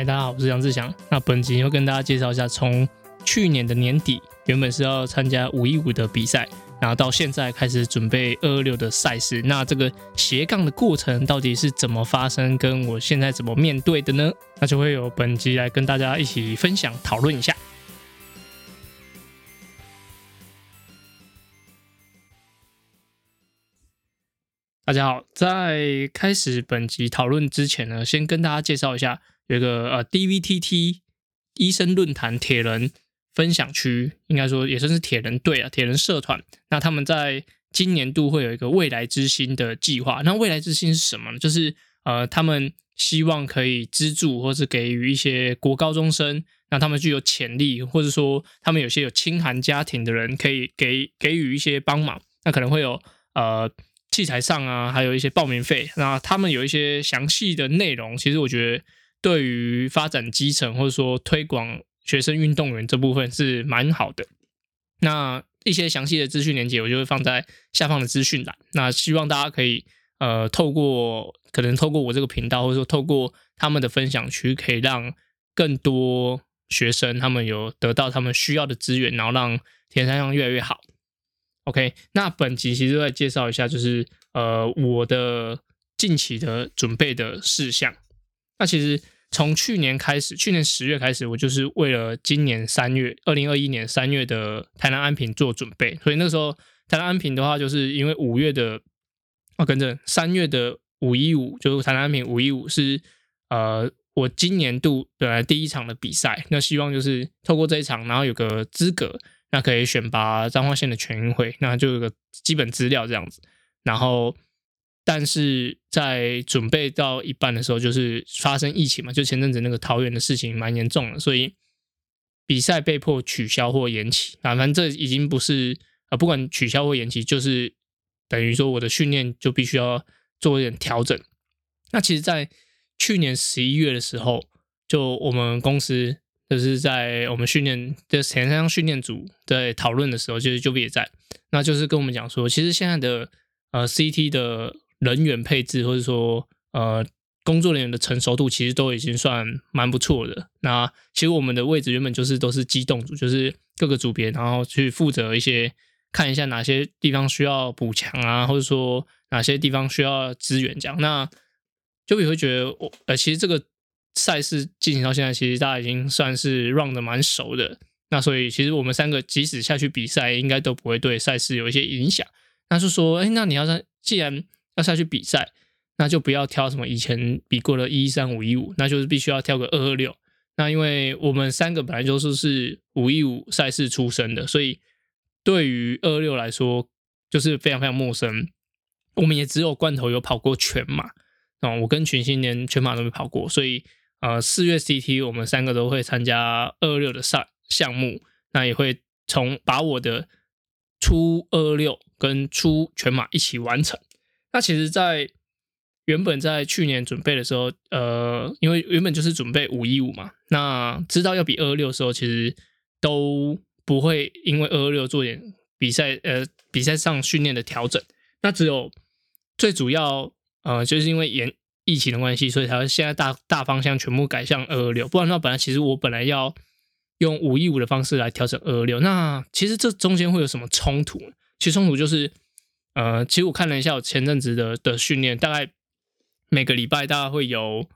嗨，大家好，我是杨志祥。那本集会跟大家介绍一下，从去年的年底原本是要参加五一五的比赛，然后到现在开始准备二二六的赛事。那这个斜杠的过程到底是怎么发生，跟我现在怎么面对的呢？那就会有本集来跟大家一起分享讨论一下。大家好，在开始本集讨论之前呢，先跟大家介绍一下，有一个呃 DVTT 医生论坛铁人分享区，应该说也算是铁人队啊，铁人社团。那他们在今年度会有一个未来之星的计划。那未来之星是什么呢？就是呃，他们希望可以资助或是给予一些国高中生，那他们具有潜力，或者说他们有些有清寒家庭的人，可以给给予一些帮忙。那可能会有呃。器材上啊，还有一些报名费，那他们有一些详细的内容。其实我觉得，对于发展基层或者说推广学生运动员这部分是蛮好的。那一些详细的资讯连接，我就会放在下方的资讯栏。那希望大家可以呃，透过可能透过我这个频道，或者说透过他们的分享区，可以让更多学生他们有得到他们需要的资源，然后让田山上越来越好。OK，那本集其实再介绍一下，就是呃我的近期的准备的事项。那其实从去年开始，去年十月开始，我就是为了今年三月，二零二一年三月的台南安平做准备。所以那时候台南安平的话，就是因为五月的，哦，跟着三月的五一五，就是台南安平五一五是呃我今年度本来第一场的比赛，那希望就是透过这一场，然后有个资格。那可以选拔彰化县的全运会，那就有个基本资料这样子。然后，但是在准备到一半的时候，就是发生疫情嘛，就前阵子那个桃园的事情蛮严重的，所以比赛被迫取消或延期。啊，反正这已经不是啊，不管取消或延期，就是等于说我的训练就必须要做一点调整。那其实，在去年十一月的时候，就我们公司。就是在我们训练的前三训练组在讨论的时候，就是就也在，那就是跟我们讲说，其实现在的呃 CT 的人员配置或者说呃工作人员的成熟度，其实都已经算蛮不错的。那其实我们的位置原本就是都是机动组，就是各个组别，然后去负责一些看一下哪些地方需要补强啊，或者说哪些地方需要支援这样。那就也会觉得我呃，其实这个。赛事进行到现在，其实大家已经算是 run 的蛮熟的。那所以其实我们三个即使下去比赛，应该都不会对赛事有一些影响。那是说，哎，那你要在既然要下去比赛，那就不要挑什么以前比过的一三五一五，那就是必须要挑个二二六。那因为我们三个本来就是是五一五赛事出身的，所以对于二二六来说，就是非常非常陌生。我们也只有罐头有跑过全马啊，我跟群星连全马都没跑过，所以。呃，四月 CT 我们三个都会参加二六的赛项目，那也会从把我的初二六跟初全马一起完成。那其实，在原本在去年准备的时候，呃，因为原本就是准备五一五嘛，那知道要比二二六的时候，其实都不会因为二二六做点比赛，呃，比赛上训练的调整。那只有最主要，呃，就是因为延。疫情的关系，所以才现在大大方向全部改向二二六。不然的话，本来其实我本来要用五一五的方式来调整二二六。那其实这中间会有什么冲突？其实冲突就是，呃，其实我看了一下我前阵子的的训练，大概每个礼拜大概会有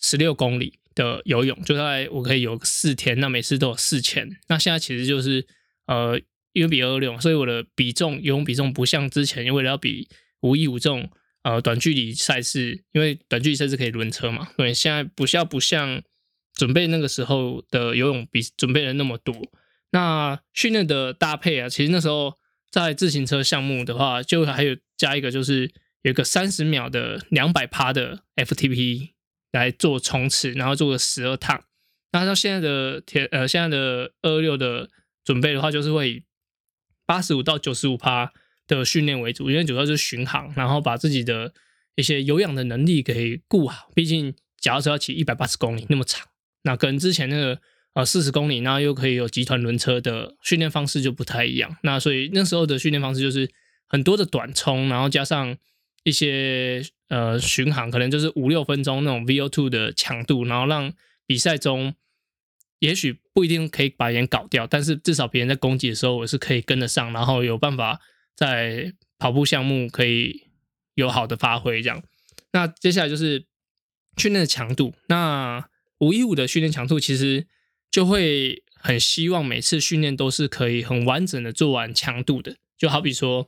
十六公里的游泳，就大概我可以游四天，那每次都有四千。那现在其实就是呃，因为比二二六，所以我的比重游泳比重不像之前，因为要比五一五这种。呃，短距离赛事，因为短距离赛事可以轮车嘛，对，现在不像不像准备那个时候的游泳比准备了那么多。那训练的搭配啊，其实那时候在自行车项目的话，就还有加一个，就是有一个三十秒的两百趴的 FTP 来做冲刺，然后做个十二趟。那到现在的铁呃，现在的二六的准备的话，就是会八十五到九十五趴。的训练为主，因为主要是巡航，然后把自己的一些有氧的能力给顾好。毕竟，假如说要骑一百八十公里那么长，那跟之前那个呃四十公里，那又可以有集团轮车的训练方式就不太一样。那所以那时候的训练方式就是很多的短冲，然后加上一些呃巡航，可能就是五六分钟那种 VO2 的强度，然后让比赛中，也许不一定可以把人搞掉，但是至少别人在攻击的时候，我是可以跟得上，然后有办法在跑步项目可以有好的发挥。这样，那接下来就是训练的强度。那五一五的训练强度其实就会很希望每次训练都是可以很完整的做完强度的，就好比说，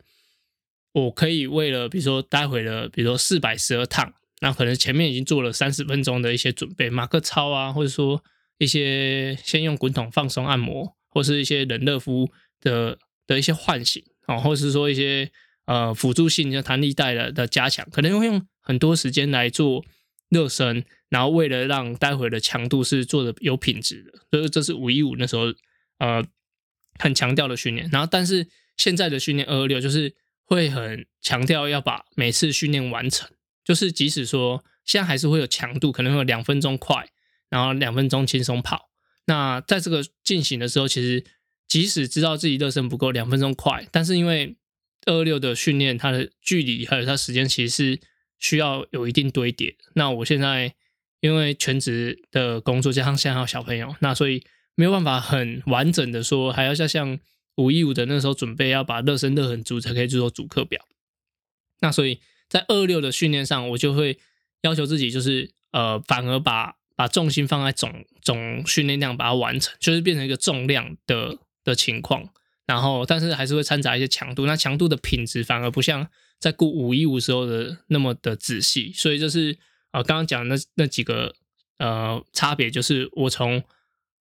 我可以为了比如说待会的，比如说四百十二趟。那可能前面已经做了三十分钟的一些准备，马克操啊，或者说一些先用滚筒放松按摩，或是一些冷热敷的的一些唤醒啊，或者是说一些呃辅助性的弹力带的的加强，可能会用很多时间来做热身，然后为了让待会的强度是做的有品质的，所以这是五一五那时候呃很强调的训练。然后但是现在的训练二二六就是会很强调要把每次训练完成。就是即使说现在还是会有强度，可能会有两分钟快，然后两分钟轻松跑。那在这个进行的时候，其实即使知道自己热身不够两分钟快，但是因为二二六的训练，它的距离还有它时间，其实是需要有一定堆叠。那我现在因为全职的工作加上现在还有小朋友，那所以没有办法很完整的说，还要像像五一五的那时候准备要把热身热很足才可以做主课表。那所以。在二六的训练上，我就会要求自己，就是呃，反而把把重心放在总总训练量，把它完成，就是变成一个重量的的情况。然后，但是还是会掺杂一些强度，那强度的品质反而不像在顾五一五时候的那么的仔细。所以就是呃，刚刚讲的那那几个呃差别，就是我从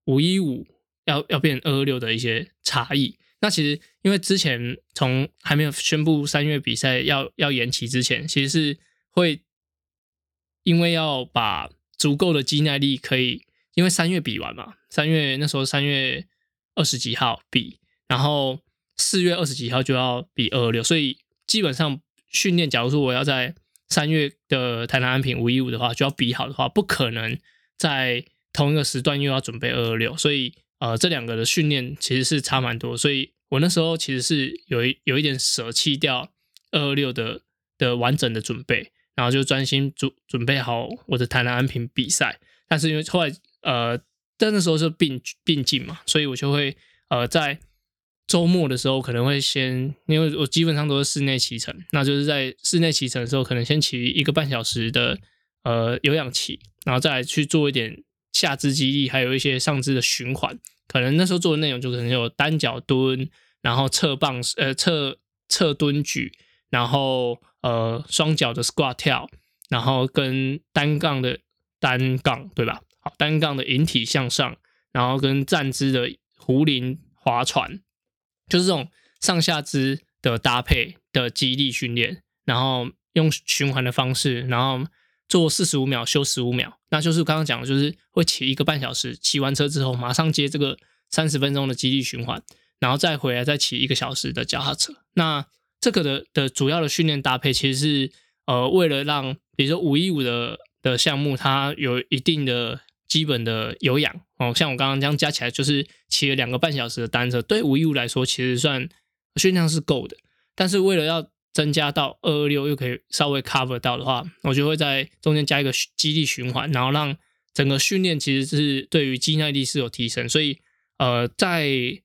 五一五要要变二二六的一些差异。那其实，因为之前从还没有宣布三月比赛要要延期之前，其实是会因为要把足够的肌耐力可以，因为三月比完嘛，三月那时候三月二十几号比，然后四月二十几号就要比二二六，所以基本上训练，假如说我要在三月的台南安平五一五的话，就要比好的话，不可能在同一个时段又要准备二二六，所以。呃，这两个的训练其实是差蛮多，所以我那时候其实是有一有一点舍弃掉二二六的的完整的准备，然后就专心准准备好我的台南安平比赛。但是因为后来呃，但那时候是并并进嘛，所以我就会呃在周末的时候可能会先，因为我基本上都是室内骑乘，那就是在室内骑乘的时候，可能先骑一个半小时的呃有氧骑，然后再去做一点。下肢肌力，还有一些上肢的循环，可能那时候做的内容就可能有单脚蹲，然后侧棒呃侧侧蹲举，然后呃双脚的 squat 跳，然后跟单杠的单杠对吧？好，单杠的引体向上，然后跟站姿的壶铃划船，就是这种上下肢的搭配的肌力训练，然后用循环的方式，然后。做四十五秒，休十五秒，那就是刚刚讲的，就是会骑一个半小时，骑完车之后马上接这个三十分钟的肌力循环，然后再回来再骑一个小时的脚踏车。那这个的的主要的训练搭配，其实是呃为了让，比如说五一五的的项目，它有一定的基本的有氧哦，像我刚刚这样加起来，就是骑了两个半小时的单车，对五一五来说其实算训练量是够的，但是为了要增加到二二六又可以稍微 cover 到的话，我就会在中间加一个肌力循环，然后让整个训练其实是对于肌耐力是有提升。所以，呃，在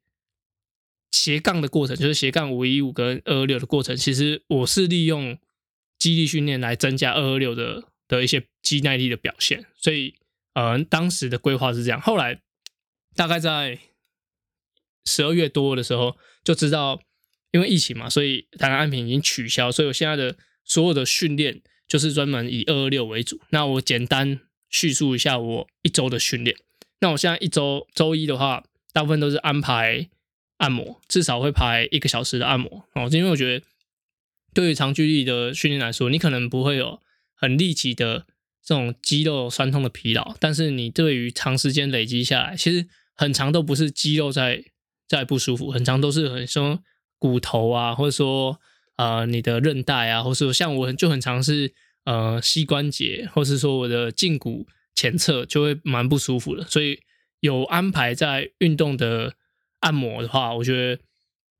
斜杠的过程，就是斜杠五一五跟二二六的过程，其实我是利用肌力训练来增加二二六的的一些肌耐力的表现。所以，呃，当时的规划是这样。后来大概在十二月多的时候就知道。因为疫情嘛，所以台南安平已经取消，所以我现在的所有的训练就是专门以二二六为主。那我简单叙述一下我一周的训练。那我现在一周周一的话，大部分都是安排按摩，至少会排一个小时的按摩哦。因为我觉得对于长距离的训练来说，你可能不会有很立即的这种肌肉酸痛的疲劳，但是你对于长时间累积下来，其实很长都不是肌肉在在不舒服，很长都是很说。骨头啊，或者说呃你的韧带啊，或者说像我就很常是呃膝关节，或是说我的胫骨前侧就会蛮不舒服的。所以有安排在运动的按摩的话，我觉得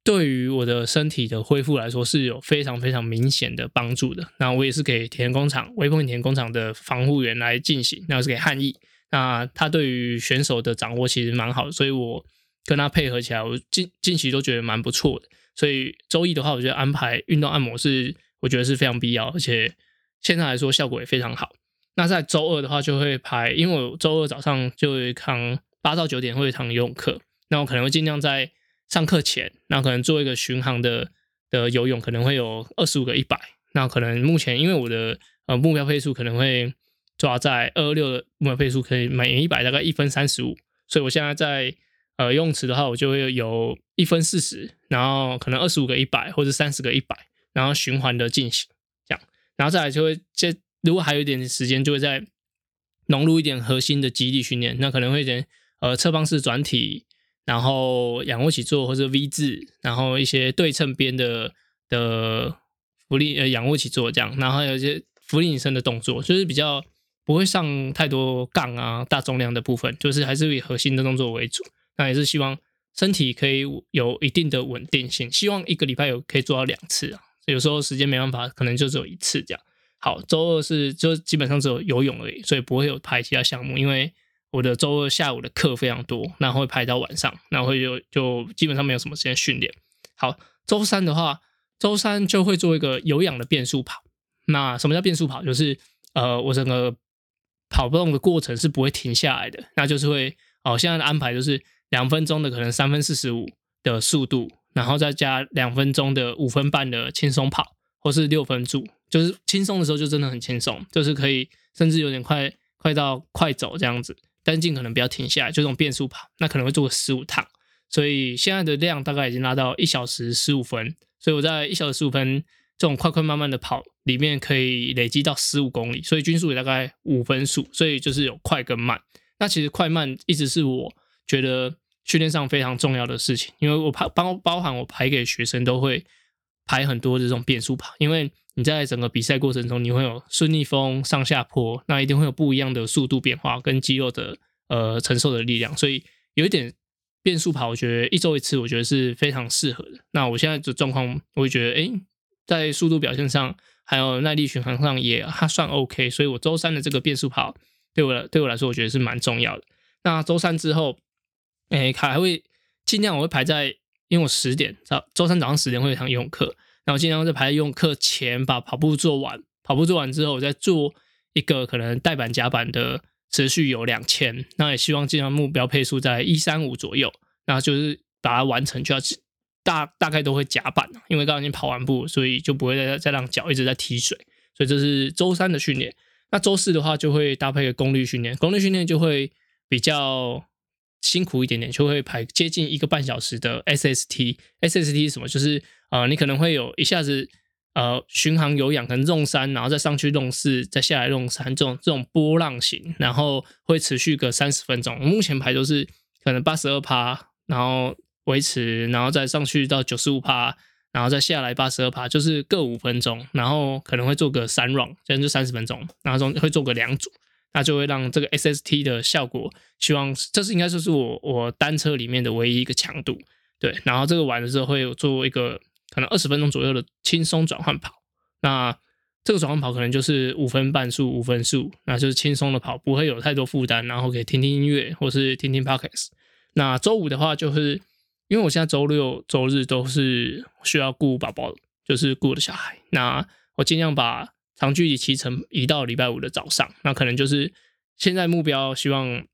对于我的身体的恢复来说是有非常非常明显的帮助的。那我也是给田工厂微风田工厂的防护员来进行，那是给汉毅。那他对于选手的掌握其实蛮好的，所以我跟他配合起来，我近近期都觉得蛮不错的。所以周一的话，我觉得安排运动按摩是我觉得是非常必要，而且现在来说效果也非常好。那在周二的话，就会排，因为我周二早上就会堂八到九点会有一堂游泳课，那我可能会尽量在上课前，那可能做一个巡航的的游泳，可能会有二十五个一百。那可能目前因为我的呃目标配速可能会抓在二六的目标配速，可以每一百大概一分三十五，所以我现在在呃游泳池的话，我就会有一分四十，然后可能二十五个一百或者三十个一百，然后循环的进行这样，然后再来就会接，如果还有一点时间，就会再融入一点核心的肌力训练，那可能会点呃侧方式转体，然后仰卧起坐或者 V 字，然后一些对称边的的。浮力呃仰卧起坐这样，然后有一些浮力引身的动作，就是比较不会上太多杠啊大重量的部分，就是还是以核心的动作为主。那也是希望身体可以有一定的稳定性，希望一个礼拜有可以做到两次啊。有时候时间没办法，可能就只有一次这样。好，周二是就基本上只有游泳而已，所以不会有排其他项目，因为我的周二下午的课非常多，那会排到晚上，那会就就基本上没有什么时间训练。好，周三的话。周三就会做一个有氧的变速跑。那什么叫变速跑？就是呃，我整个跑不动的过程是不会停下来的。那就是会哦，现在的安排就是两分钟的可能三分四十五的速度，然后再加两分钟的五分半的轻松跑，或是六分助。就是轻松的时候就真的很轻松，就是可以甚至有点快快到快走这样子，但尽可能不要停下来，就这种变速跑。那可能会做个十五趟，所以现在的量大概已经拉到一小时十五分。所以我在一小时十五分这种快快慢慢的跑里面，可以累积到十五公里，所以均速也大概五分速，所以就是有快跟慢。那其实快慢一直是我觉得训练上非常重要的事情，因为我排包包含我排给学生都会排很多这种变速跑，因为你在整个比赛过程中，你会有顺逆风、上下坡，那一定会有不一样的速度变化跟肌肉的呃承受的力量，所以有一点。变速跑，我觉得一周一次，我觉得是非常适合的。那我现在的状况，我会觉得，哎，在速度表现上，还有耐力巡航上也还算 OK。所以我周三的这个变速跑，对我对我来说，我觉得是蛮重要的。那周三之后，哎，还会尽量我会排在，因为我十点早周三早上十点会有一堂游泳课，然后尽量在排用课前把跑步做完。跑步做完之后，我再做一个可能带板夹板的。持续有两千，那也希望尽量目标配速在一三五左右，那就是把它完成就要大大概都会夹板因为刚刚已经跑完步，所以就不会再再让脚一直在踢水，所以这是周三的训练。那周四的话就会搭配个功率训练，功率训练就会比较辛苦一点点，就会排接近一个半小时的 SST。SST 是什么？就是呃，你可能会有一下子。呃，巡航有氧，可能弄三，然后再上去弄四，再下来弄三，这种这种波浪形，然后会持续个三十分钟。目前排都是可能八十二趴，然后维持，然后再上去到九十五趴，然后再下来八十二趴，就是各五分钟，然后可能会做个三 round，这样就三十分钟，然后中会做个两组，那就会让这个 SST 的效果，希望这是应该就是我我单车里面的唯一一个强度，对，然后这个完了之后会有做一个。可能二十分钟左右的轻松转换跑，那这个转换跑可能就是五分半速、五分速，那就是轻松的跑，不会有太多负担，然后可以听听音乐或是听听 podcast。那周五的话，就是因为我现在周六、周日都是需要顾宝宝，就是顾的小孩，那我尽量把长距离骑程移到礼拜五的早上，那可能就是现在目标希望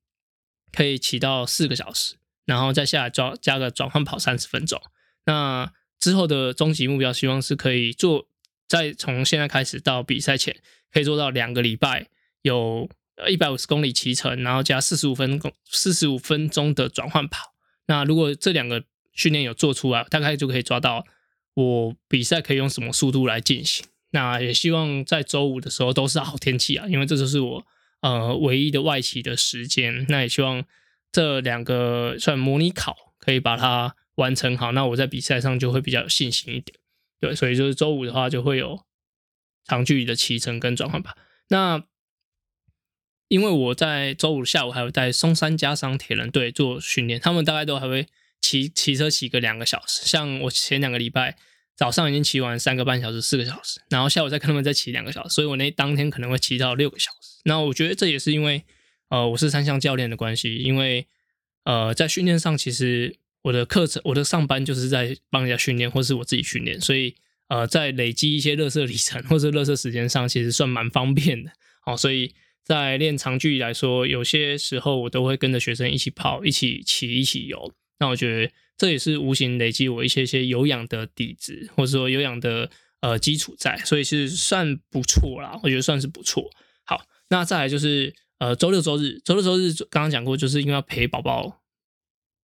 可以骑到四个小时，然后再下来加加个转换跑三十分钟，那。之后的终极目标，希望是可以做，在从现在开始到比赛前，可以做到两个礼拜有一百五十公里骑程，然后加四十五分钟四十五分钟的转换跑。那如果这两个训练有做出来，大概就可以抓到我比赛可以用什么速度来进行。那也希望在周五的时候都是好天气啊，因为这就是我呃唯一的外企的时间。那也希望这两个算模拟考可以把它。完成好，那我在比赛上就会比较有信心一点。对，所以就是周五的话就会有长距离的骑乘跟转换吧。那因为我在周五下午还有带松山加商铁人队做训练，他们大概都还会骑骑车骑个两个小时。像我前两个礼拜早上已经骑完三个半小时、四个小时，然后下午再跟他们再骑两个小时，所以我那当天可能会骑到六个小时。那我觉得这也是因为呃我是三项教练的关系，因为呃在训练上其实我的课程我的上班就是在帮人家训练，或是我自己训练，所以呃在累积一些热色里程或是热色时间上，其实算蛮方便的。好，所以在练长距离来说，有些时候我都会跟着学生一起跑、一起骑、一起游。那我觉得这也是无形累积我一些些有氧的底子，或者说有氧的呃基础在，所以是算不错啦。我觉得算是不错。好，那再来就是呃周六周日，周六周日刚刚讲过，就是因为要陪宝宝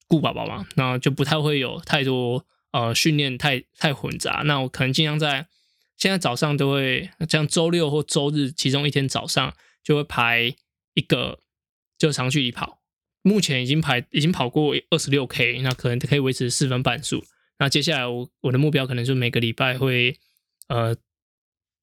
顾宝宝嘛，那就不太会有太多呃训练太太混杂。那我可能尽量在。现在早上都会像周六或周日其中一天早上就会排一个就长距离跑，目前已经排已经跑过二十六 K，那可能可以维持四分半速。那接下来我我的目标可能就每个礼拜会呃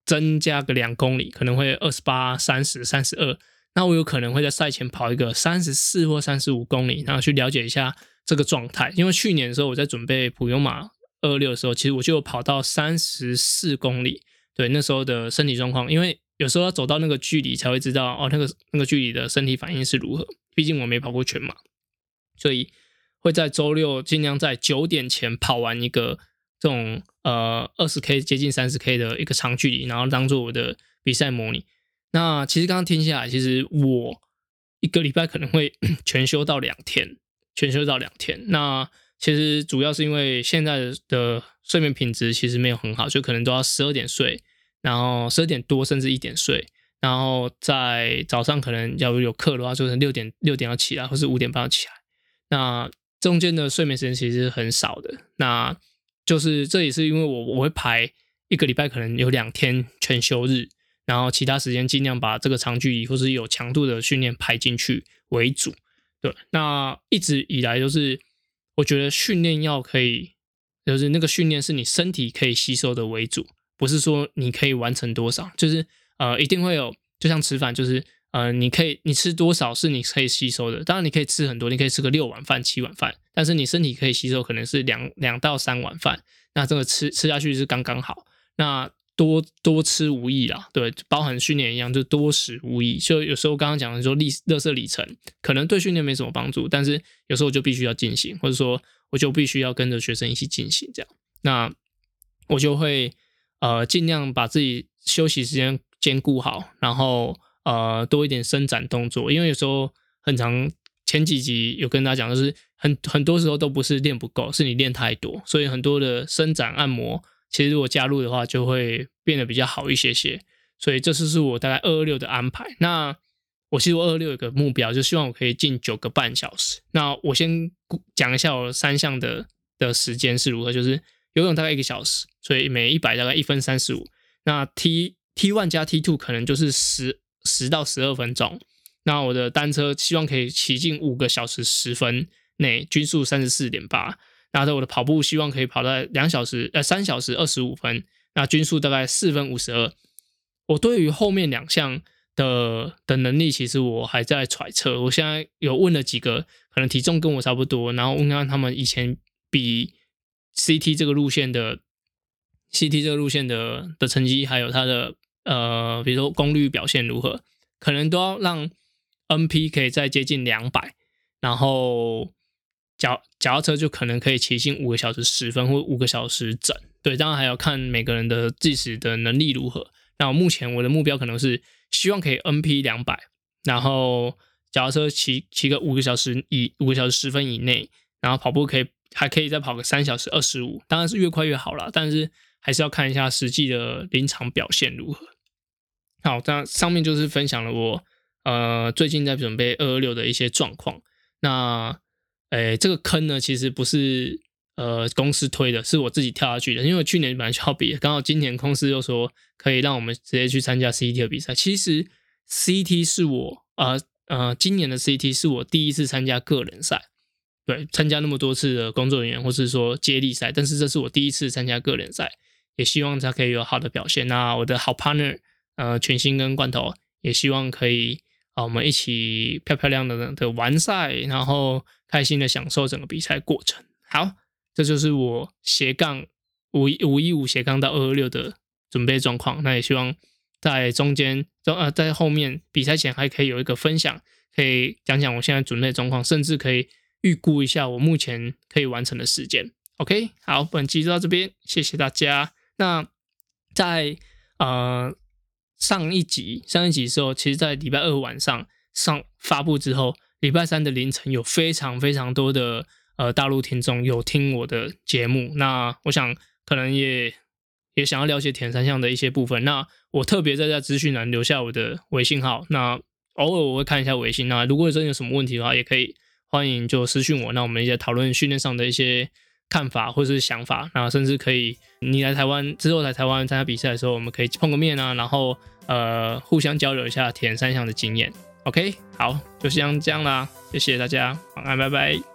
增加个两公里，可能会二十八、三十、三十二。那我有可能会在赛前跑一个三十四或三十五公里，然后去了解一下这个状态。因为去年的时候我在准备普悠马。二六的时候，其实我就跑到三十四公里，对那时候的身体状况，因为有时候要走到那个距离才会知道哦，那个那个距离的身体反应是如何。毕竟我没跑过全马，所以会在周六尽量在九点前跑完一个这种呃二十 K 接近三十 K 的一个长距离，然后当做我的比赛模拟。那其实刚刚听下来，其实我一个礼拜可能会 全休到两天，全休到两天。那其实主要是因为现在的睡眠品质其实没有很好，就可能都要十二点睡，然后十二点多甚至一点睡，然后在早上可能要有课的话，就是六点六点要起来，或是五点半要起来。那中间的睡眠时间其实很少的。那就是这也是因为我我会排一个礼拜可能有两天全休日，然后其他时间尽量把这个长距离或是有强度的训练排进去为主。对，那一直以来都是。我觉得训练要可以，就是那个训练是你身体可以吸收的为主，不是说你可以完成多少，就是呃一定会有，就像吃饭，就是呃你可以你吃多少是你可以吸收的，当然你可以吃很多，你可以吃个六碗饭、七碗饭，但是你身体可以吸收可能是两两到三碗饭，那这个吃吃下去是刚刚好，那。多多吃无益啦，对，包含训练一样，就多食无益。就有时候刚刚讲的说，历热色里程可能对训练没什么帮助，但是有时候就必须要进行，或者说我就必须要跟着学生一起进行这样。那我就会呃尽量把自己休息时间兼顾好，然后呃多一点伸展动作，因为有时候很长前几集有跟大家讲，就是很很多时候都不是练不够，是你练太多，所以很多的伸展按摩。其实如果加入的话，就会变得比较好一些些。所以这次是我大概二二六的安排。那我其实二二六有个目标，就希望我可以进九个半小时。那我先讲一下我三项的的时间是如何，就是游泳大概一个小时，所以每一百大概一分三十五。那 T T one 加 T two 可能就是十十到十二分钟。那我的单车希望可以骑进五个小时十分内，均速三十四点八。拿着我的跑步希望可以跑到两小时呃三小时二十五分，那均速大概四分五十二。我对于后面两项的的能力，其实我还在揣测。我现在有问了几个，可能体重跟我差不多，然后问看他们以前比 CT 这个路线的 CT 这个路线的的成绩，还有它的呃，比如说功率表现如何，可能都要让 NP 可以再接近两百，然后。脚脚踏车就可能可以骑行五个小时十分或五个小时整，对，当然还要看每个人的计时的能力如何。那我目前我的目标可能是希望可以 NP 两百，然后脚踏车骑骑个五个小时以五个小时十分以内，然后跑步可以还可以再跑个三小时二十五，当然是越快越好了，但是还是要看一下实际的临场表现如何。好，那上面就是分享了我呃最近在准备二二六的一些状况，那。哎，这个坑呢，其实不是呃公司推的，是我自己跳下去的。因为去年本来就要比，刚好今年公司又说可以让我们直接去参加 CT 的比赛。其实 CT 是我呃呃今年的 CT 是我第一次参加个人赛，对，参加那么多次的工作人员或是说接力赛，但是这是我第一次参加个人赛，也希望他可以有好的表现。那我的好 partner 呃全新跟罐头也希望可以。啊，我们一起漂漂亮亮的完赛，然后开心的享受整个比赛过程。好，这就是我斜杠五五一五斜杠到二二六的准备状况。那也希望在中间中呃在后面比赛前还可以有一个分享，可以讲讲我现在准备状况，甚至可以预估一下我目前可以完成的时间。OK，好，本期就到这边，谢谢大家。那在呃上一集上一集的时候，其实，在礼拜二晚上上发布之后，礼拜三的凌晨有非常非常多的呃大陆听众有听我的节目。那我想可能也也想要了解田三项的一些部分。那我特别在在资讯栏留下我的微信号。那偶尔我会看一下微信。那如果真的有什么问题的话，也可以欢迎就私讯我。那我们一些讨论训练上的一些。看法或是想法，然后甚至可以你来台湾之后来台湾参加比赛的时候，我们可以碰个面啊，然后呃互相交流一下田三项的经验。OK，好，就先这样啦，谢谢大家，晚安，拜拜。